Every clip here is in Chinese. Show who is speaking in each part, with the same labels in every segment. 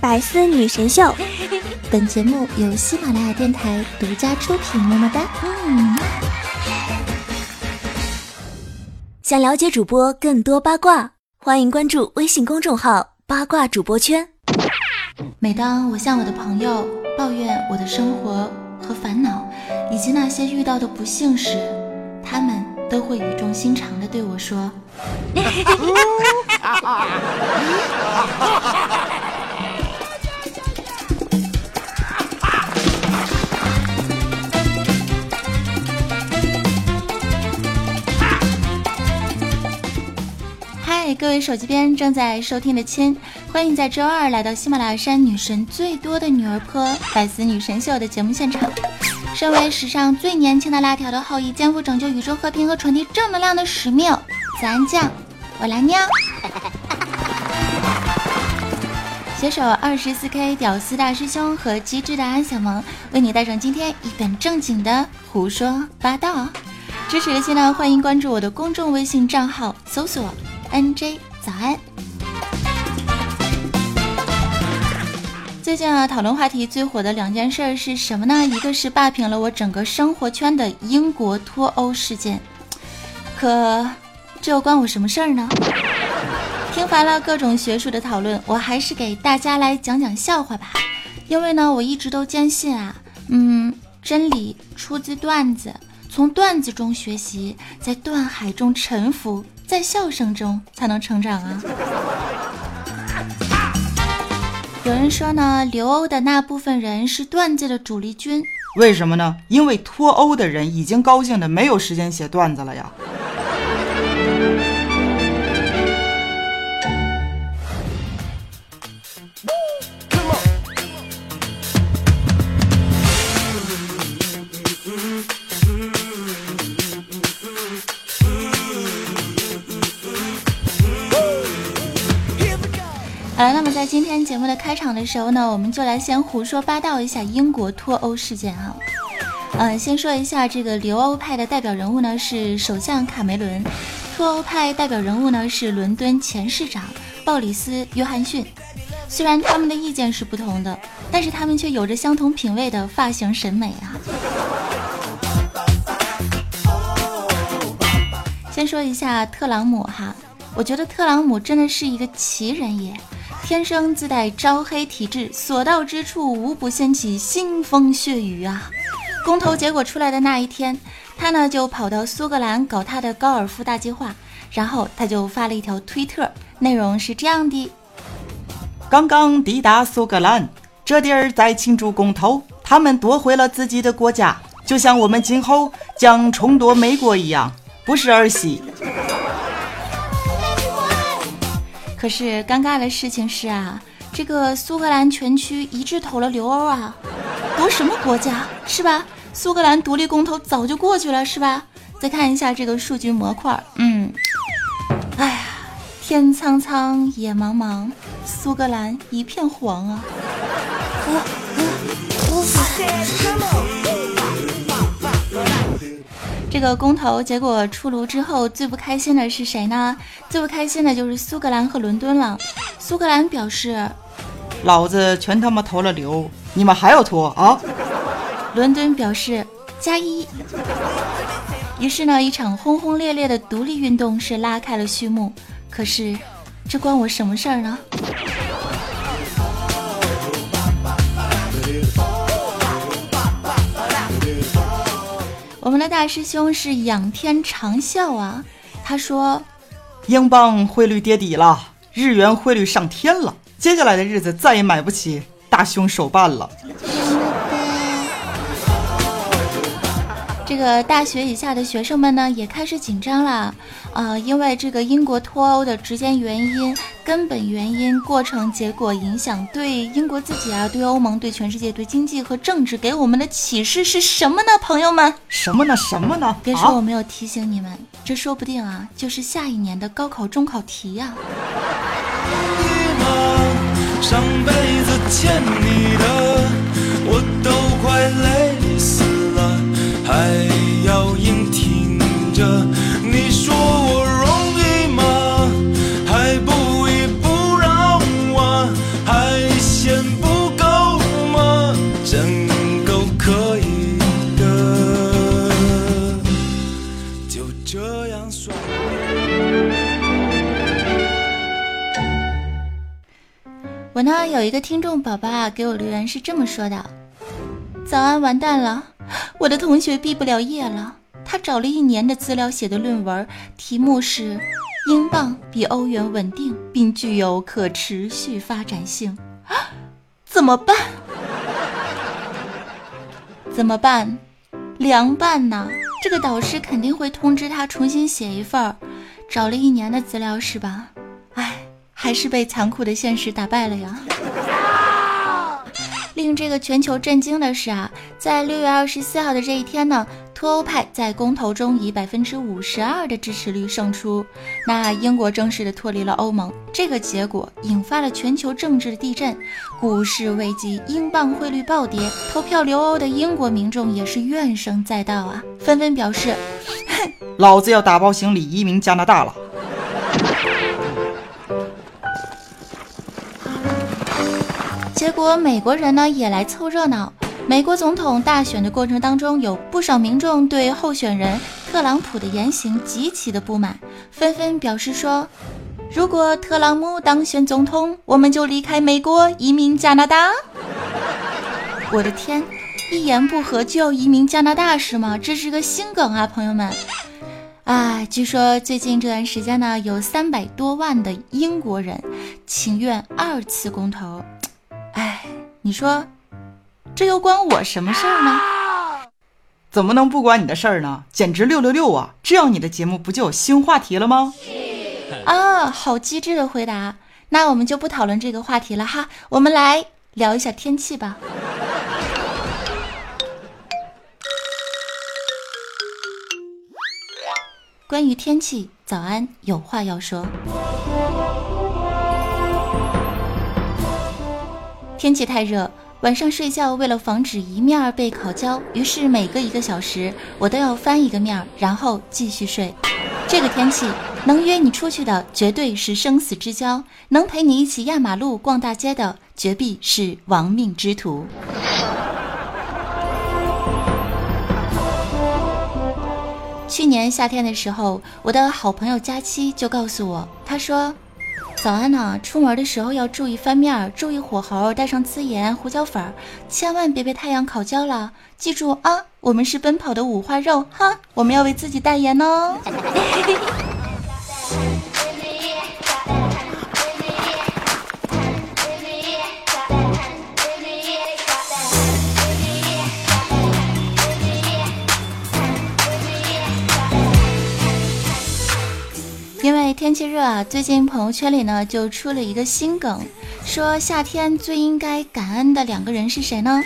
Speaker 1: 百思女神秀。
Speaker 2: 本节目由喜马拉雅电台独家出品，么么哒。嗯。
Speaker 1: 想了解主播更多八卦，欢迎关注微信公众号“八卦主播圈”。
Speaker 2: 每当我向我的朋友抱怨我的生活和烦恼，以及那些遇到的不幸时，他们都会语重心长地对我说。各位手机边正在收听的亲，欢迎在周二来到喜马拉雅山女神最多的女儿坡百思女神秀的节目现场。身为史上最年轻的辣条的后裔，肩负拯救宇宙和平和传递正能量的使命。咱酱，我来尿。携手二十四 K 屌丝大师兄和机智的安小萌，为你带上今天一本正经的胡说八道。支持的新呢，欢迎关注我的公众微信账号，搜索 NJ 早安。最近啊，讨论话题最火的两件事是什么呢？一个是霸屏了我整个生活圈的英国脱欧事件，可。这又关我什么事儿呢？听烦了各种学术的讨论，我还是给大家来讲讲笑话吧。因为呢，我一直都坚信啊，嗯，真理出自段子，从段子中学习，在断海中沉浮，在笑声中才能成长啊。有人说呢，留欧的那部分人是段子的主力军，
Speaker 3: 为什么呢？因为脱欧的人已经高兴的没有时间写段子了呀。
Speaker 2: 节目的开场的时候呢，我们就来先胡说八道一下英国脱欧事件啊。嗯，先说一下这个留欧派的代表人物呢是首相卡梅伦，脱欧派代表人物呢是伦敦前市长鲍里斯·约翰逊。虽然他们的意见是不同的，但是他们却有着相同品味的发型审美啊。先说一下特朗普哈，我觉得特朗普真的是一个奇人也。天生自带招黑体质，所到之处无不掀起腥风血雨啊！公投结果出来的那一天，他呢就跑到苏格兰搞他的高尔夫大计划，然后他就发了一条推特，内容是这样的：
Speaker 3: 刚刚抵达苏格兰，这地儿在庆祝公投，他们夺回了自己的国家，就像我们今后将重夺美国一样，不是儿戏。
Speaker 2: 可是尴尬的事情是啊，这个苏格兰全区一致投了留欧啊，夺什么国家是吧？苏格兰独立公投早就过去了是吧？再看一下这个数据模块，嗯，哎呀，天苍苍，野茫茫，苏格兰一片黄啊。这个公投结果出炉之后，最不开心的是谁呢？最不开心的就是苏格兰和伦敦了。苏格兰表示：“
Speaker 3: 老子全他妈投了刘，你们还要拖啊？”
Speaker 2: 伦敦表示：“加一。”于是呢，一场轰轰烈烈的独立运动是拉开了序幕。可是，这关我什么事儿呢？大师兄是仰天长啸啊！他说：“
Speaker 3: 英镑汇率跌底了，日元汇率上天了，接下来的日子再也买不起大胸手办了。”
Speaker 2: 这个大学以下的学生们呢，也开始紧张了，呃，因为这个英国脱欧的直接原因、根本原因、过程、结果、影响，对英国自己啊，对欧盟、对全世界、对经济和政治给我们的启示是什么呢？朋友们，
Speaker 3: 什么呢？什么呢？
Speaker 2: 别说我没有提醒你们，这说不定啊，就是下一年的高考中考题呀。上辈子欠你的，我都快累我呢有一个听众宝宝啊，给我留言是这么说的：“早安，完蛋了，我的同学毕不了业了。他找了一年的资料写的论文，题目是英镑比欧元稳定并具有可持续发展性，怎么办？怎么办？凉拌呢？这个导师肯定会通知他重新写一份儿。找了一年的资料是吧？”还是被残酷的现实打败了呀！令这个全球震惊的是啊，在六月二十四号的这一天呢，脱欧派在公投中以百分之五十二的支持率胜出，那英国正式的脱离了欧盟。这个结果引发了全球政治的地震，股市危机，英镑汇率暴跌，投票留欧的英国民众也是怨声载道啊，纷纷表示：哼
Speaker 3: 老子要打包行李移民加拿大了。
Speaker 2: 结果美国人呢也来凑热闹。美国总统大选的过程当中，有不少民众对候选人特朗普的言行极其的不满，纷纷表示说：“如果特朗普当选总统，我们就离开美国，移民加拿大。”我的天，一言不合就要移民加拿大是吗？这是个新梗啊，朋友们。哎，据说最近这段时间呢，有三百多万的英国人情愿二次公投。哎，你说，这又关我什么事儿呢？
Speaker 3: 怎么能不关你的事儿呢？简直六六六啊！这样你的节目不就有新话题了吗？
Speaker 2: 啊，好机智的回答！那我们就不讨论这个话题了哈，我们来聊一下天气吧。关于天气，早安，有话要说。天气太热，晚上睡觉为了防止一面被烤焦，于是每隔一个小时我都要翻一个面，然后继续睡。这个天气能约你出去的绝对是生死之交，能陪你一起压马路、逛大街的绝壁是亡命之徒。去年夏天的时候，我的好朋友佳期就告诉我，他说。早安呢，出门的时候要注意翻面，注意火候，带上孜盐、胡椒粉，千万别被太阳烤焦了。记住啊，我们是奔跑的五花肉哈，我们要为自己代言哦。气热啊，最近朋友圈里呢就出了一个新梗，说夏天最应该感恩的两个人是谁呢？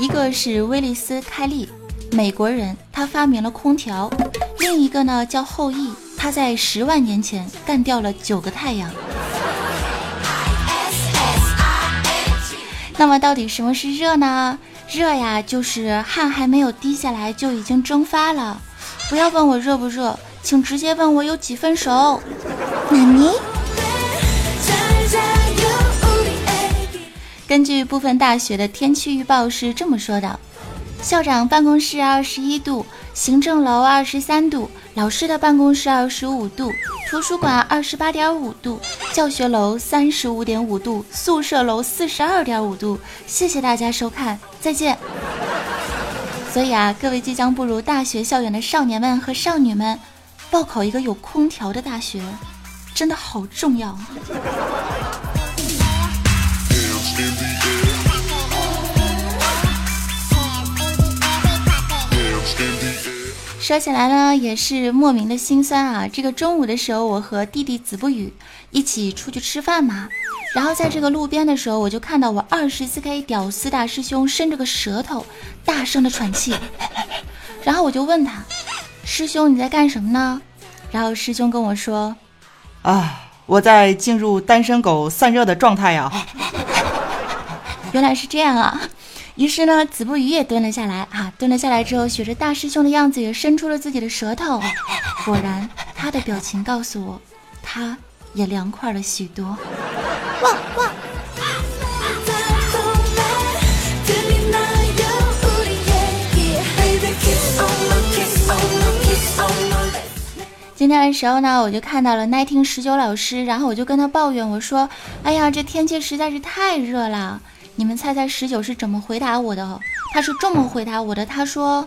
Speaker 2: 一个是威利斯·开利，美国人，他发明了空调；另一个呢叫后羿，他在十万年前干掉了九个太阳。那么到底什么是热呢？热呀，就是汗还没有滴下来就已经蒸发了。不要问我热不热。请直接问我有几分熟。纳尼？根据部分大学的天气预报是这么说的：校长办公室二十一度，行政楼二十三度，老师的办公室二十五度，图书馆二十八点五度，教学楼三十五点五度，宿舍楼四十二点五度。谢谢大家收看，再见。所以啊，各位即将步入大学校园的少年们和少女们。报考一个有空调的大学，真的好重要啊。说起来呢，也是莫名的心酸啊。这个中午的时候，我和弟弟子不语一起出去吃饭嘛，然后在这个路边的时候，我就看到我二十四 K 屌丝大师兄伸着个舌头，大声的喘气，然后我就问他。师兄，你在干什么呢？然后师兄跟我说：“
Speaker 3: 啊，我在进入单身狗散热的状态呀。”
Speaker 2: 原来是这样啊！于是呢，子不语也蹲了下来啊，蹲了下来之后，学着大师兄的样子，也伸出了自己的舌头。果然，他的表情告诉我，他也凉快了许多。哇哇！今天的时候呢，我就看到了奈听十九老师，然后我就跟他抱怨，我说：“哎呀，这天气实在是太热了。”你们猜猜十九是怎么回答我的？他是这么回答我的，他说：“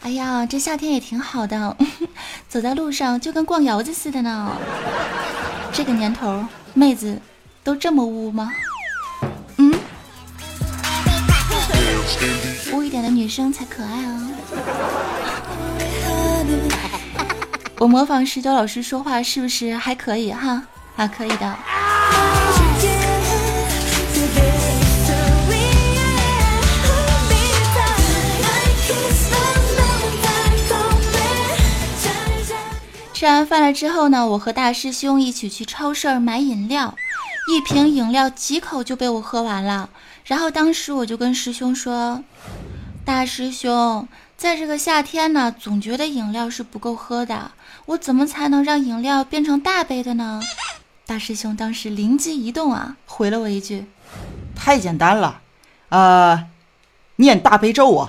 Speaker 2: 哎呀，这夏天也挺好的，走在路上就跟逛窑子似的呢。”这个年头，妹子都这么污吗？嗯，污一点的女生才可爱啊。我模仿十九老师说话是不是还可以哈？啊，可以的。吃完饭了之后呢，我和大师兄一起去超市买饮料，一瓶饮料几口就被我喝完了。然后当时我就跟师兄说：“大师兄，在这个夏天呢，总觉得饮料是不够喝的。”我怎么才能让饮料变成大杯的呢？大师兄当时灵机一动啊，回了我一句：“
Speaker 3: 太简单了，呃，念大悲咒啊。”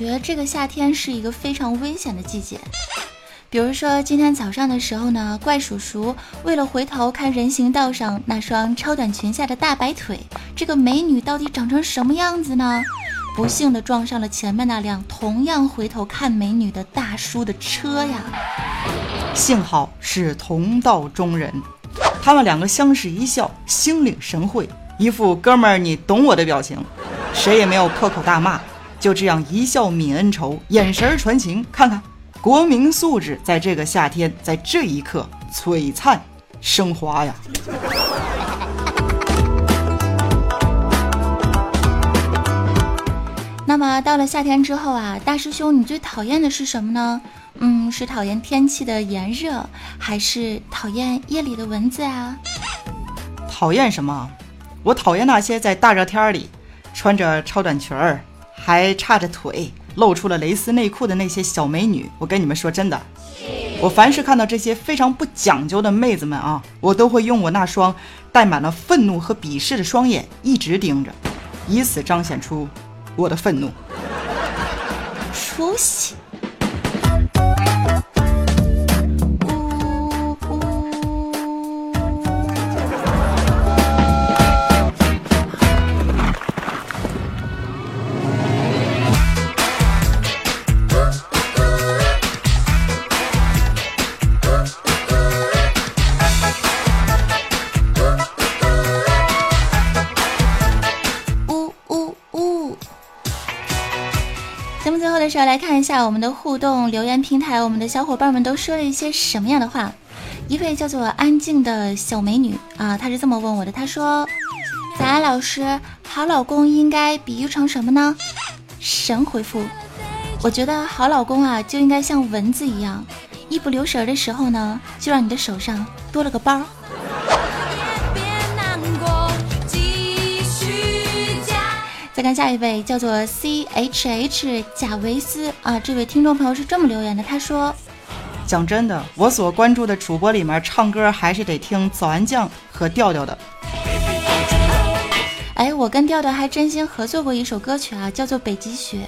Speaker 2: 觉得，这个夏天是一个非常危险的季节。比如说今天早上的时候呢，怪叔叔为了回头看人行道上那双超短裙下的大白腿，这个美女到底长成什么样子呢？不幸的撞上了前面那辆同样回头看美女的大叔的车呀。
Speaker 3: 幸好是同道中人，他们两个相视一笑，心领神会，一副哥们儿你懂我的表情。谁也没有破口大骂，就这样一笑泯恩仇，眼神传情。看看，国民素质在这个夏天，在这一刻璀璨升华呀！
Speaker 2: 那么到了夏天之后啊，大师兄，你最讨厌的是什么呢？嗯，是讨厌天气的炎热，还是讨厌夜里的蚊子啊？
Speaker 3: 讨厌什么？我讨厌那些在大热天里。穿着超短裙儿，还叉着腿，露出了蕾丝内裤的那些小美女，我跟你们说真的，我凡是看到这些非常不讲究的妹子们啊，我都会用我那双带满了愤怒和鄙视的双眼一直盯着，以此彰显出我的愤怒。
Speaker 2: 出息。节目最后的时候来看一下我们的互动留言平台，我们的小伙伴们都说了一些什么样的话？一位叫做安静的小美女啊，她是这么问我的：她说，早安老师，好老公应该比喻成什么呢？神回复：我觉得好老公啊，就应该像蚊子一样，一不留神的时候呢，就让你的手上多了个包。再看下一位，叫做 C H H 贾维斯啊，这位听众朋友是这么留言的，他说：“
Speaker 3: 讲真的，我所关注的主播里面，唱歌还是得听早安酱和调调的。”
Speaker 2: 哎，我跟调调还真心合作过一首歌曲啊，叫做《北极雪》，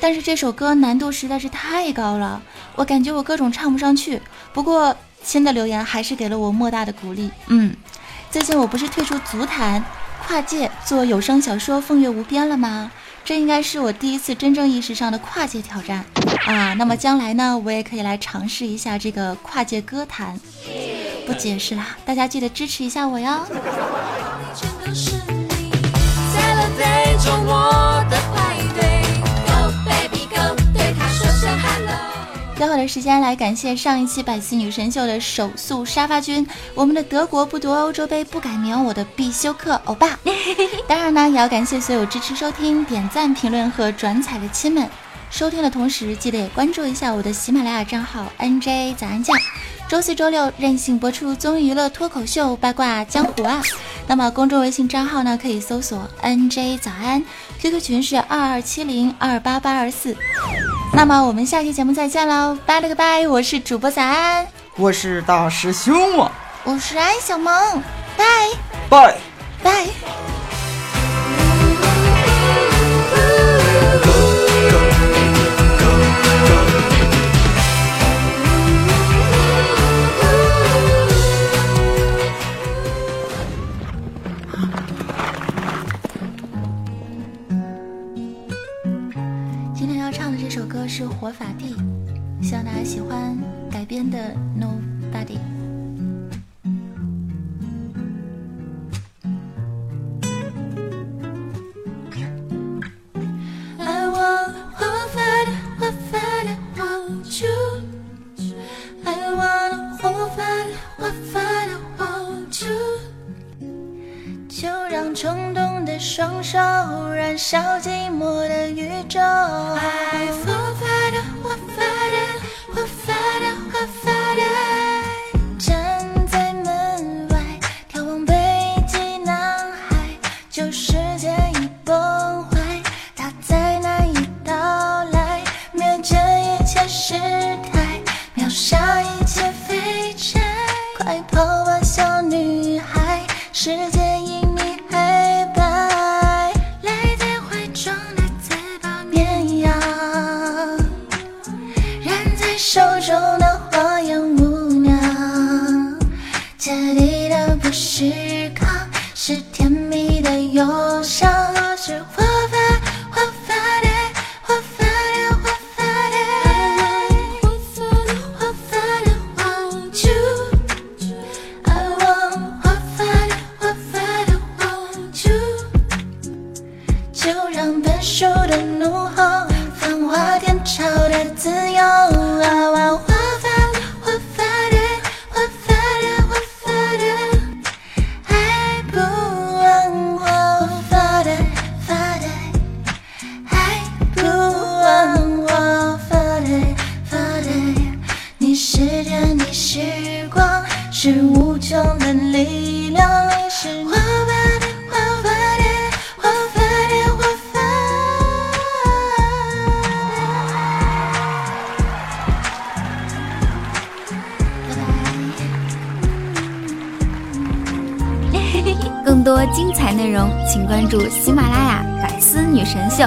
Speaker 2: 但是这首歌难度实在是太高了，我感觉我各种唱不上去。不过新的留言还是给了我莫大的鼓励。嗯，最近我不是退出足坛。跨界做有声小说《风月无边》了吗？这应该是我第一次真正意识上的跨界挑战啊！那么将来呢，我也可以来尝试一下这个跨界歌坛。不解释了，大家记得支持一下我哟。最后的时间来感谢上一期百思女神秀的手速沙发君，我们的德国不夺欧洲杯不改名，我的必修课欧巴。当然呢，也要感谢所有支持收听、点赞、评论和转采的亲们。收听的同时，记得也关注一下我的喜马拉雅账号 NJ 早安酱。周四周六任性播出综艺娱乐脱口秀八卦江湖啊！那么公众微信账号呢，可以搜索 NJ 早安，QQ 群是二二七零二八八二四。那么我们下期节目再见喽，拜了个拜！我是主播早安，
Speaker 3: 我是大师兄啊，
Speaker 2: 我是安小萌，拜
Speaker 3: 拜
Speaker 2: 拜。这首歌是《活法地》，希望大家喜欢改编的《Nobody》。是天
Speaker 4: 注喜马拉雅《百思女神秀》。